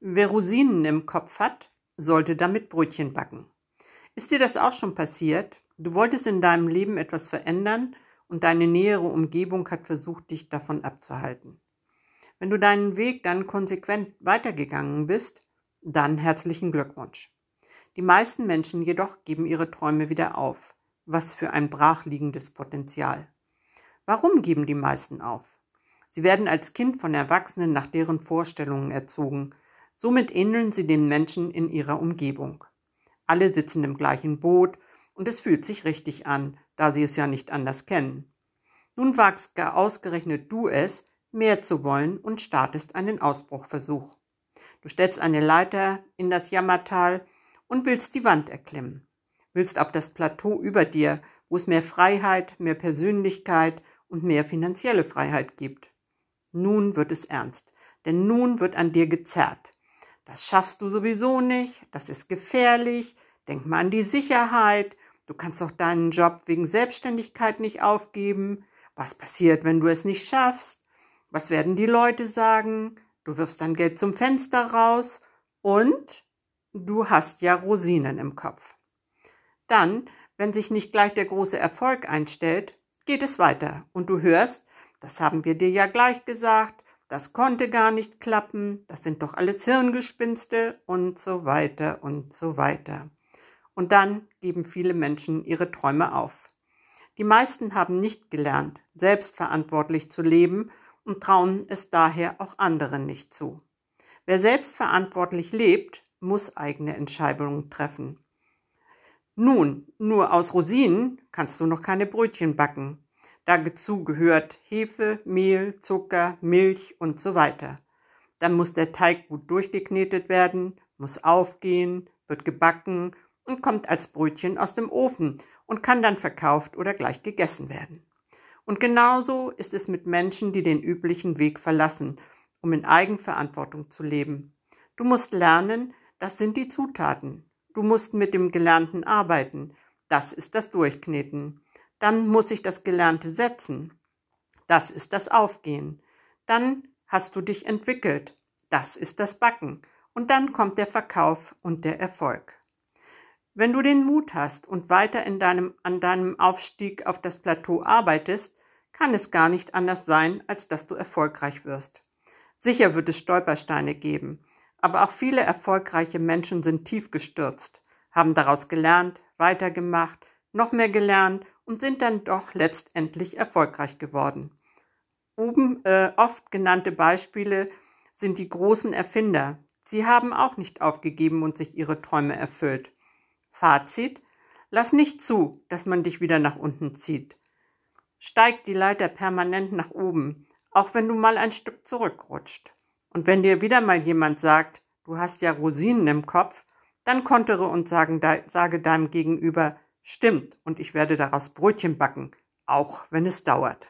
Wer Rosinen im Kopf hat, sollte damit Brötchen backen. Ist dir das auch schon passiert? Du wolltest in deinem Leben etwas verändern und deine nähere Umgebung hat versucht, dich davon abzuhalten. Wenn du deinen Weg dann konsequent weitergegangen bist, dann herzlichen Glückwunsch. Die meisten Menschen jedoch geben ihre Träume wieder auf. Was für ein brachliegendes Potenzial. Warum geben die meisten auf? Sie werden als Kind von Erwachsenen nach deren Vorstellungen erzogen. Somit ähneln sie den Menschen in ihrer Umgebung. Alle sitzen im gleichen Boot und es fühlt sich richtig an, da sie es ja nicht anders kennen. Nun wagst ausgerechnet du es, mehr zu wollen und startest einen Ausbruchversuch. Du stellst eine Leiter in das Jammertal und willst die Wand erklimmen. Willst auf das Plateau über dir, wo es mehr Freiheit, mehr Persönlichkeit und mehr finanzielle Freiheit gibt. Nun wird es ernst, denn nun wird an dir gezerrt. Das schaffst du sowieso nicht, das ist gefährlich, denk mal an die Sicherheit, du kannst doch deinen Job wegen Selbstständigkeit nicht aufgeben. Was passiert, wenn du es nicht schaffst? Was werden die Leute sagen? Du wirfst dein Geld zum Fenster raus und du hast ja Rosinen im Kopf. Dann, wenn sich nicht gleich der große Erfolg einstellt, geht es weiter und du hörst, das haben wir dir ja gleich gesagt, das konnte gar nicht klappen, das sind doch alles Hirngespinste und so weiter und so weiter. Und dann geben viele Menschen ihre Träume auf. Die meisten haben nicht gelernt, selbstverantwortlich zu leben und trauen es daher auch anderen nicht zu. Wer selbstverantwortlich lebt, muss eigene Entscheidungen treffen. Nun, nur aus Rosinen kannst du noch keine Brötchen backen. Dazu gehört Hefe, Mehl, Zucker, Milch und so weiter. Dann muss der Teig gut durchgeknetet werden, muss aufgehen, wird gebacken und kommt als Brötchen aus dem Ofen und kann dann verkauft oder gleich gegessen werden. Und genauso ist es mit Menschen, die den üblichen Weg verlassen, um in Eigenverantwortung zu leben. Du musst lernen, das sind die Zutaten. Du musst mit dem Gelernten arbeiten. Das ist das Durchkneten. Dann muss ich das Gelernte setzen. Das ist das Aufgehen. Dann hast du dich entwickelt. Das ist das Backen. Und dann kommt der Verkauf und der Erfolg. Wenn du den Mut hast und weiter in deinem, an deinem Aufstieg auf das Plateau arbeitest, kann es gar nicht anders sein, als dass du erfolgreich wirst. Sicher wird es Stolpersteine geben, aber auch viele erfolgreiche Menschen sind tief gestürzt, haben daraus gelernt, weitergemacht, noch mehr gelernt und sind dann doch letztendlich erfolgreich geworden. Oben äh, oft genannte Beispiele sind die großen Erfinder. Sie haben auch nicht aufgegeben und sich ihre Träume erfüllt. Fazit, lass nicht zu, dass man dich wieder nach unten zieht. Steig die Leiter permanent nach oben, auch wenn du mal ein Stück zurückrutscht. Und wenn dir wieder mal jemand sagt, du hast ja Rosinen im Kopf, dann kontere und sage deinem Gegenüber, stimmt, und ich werde daraus Brötchen backen, auch wenn es dauert.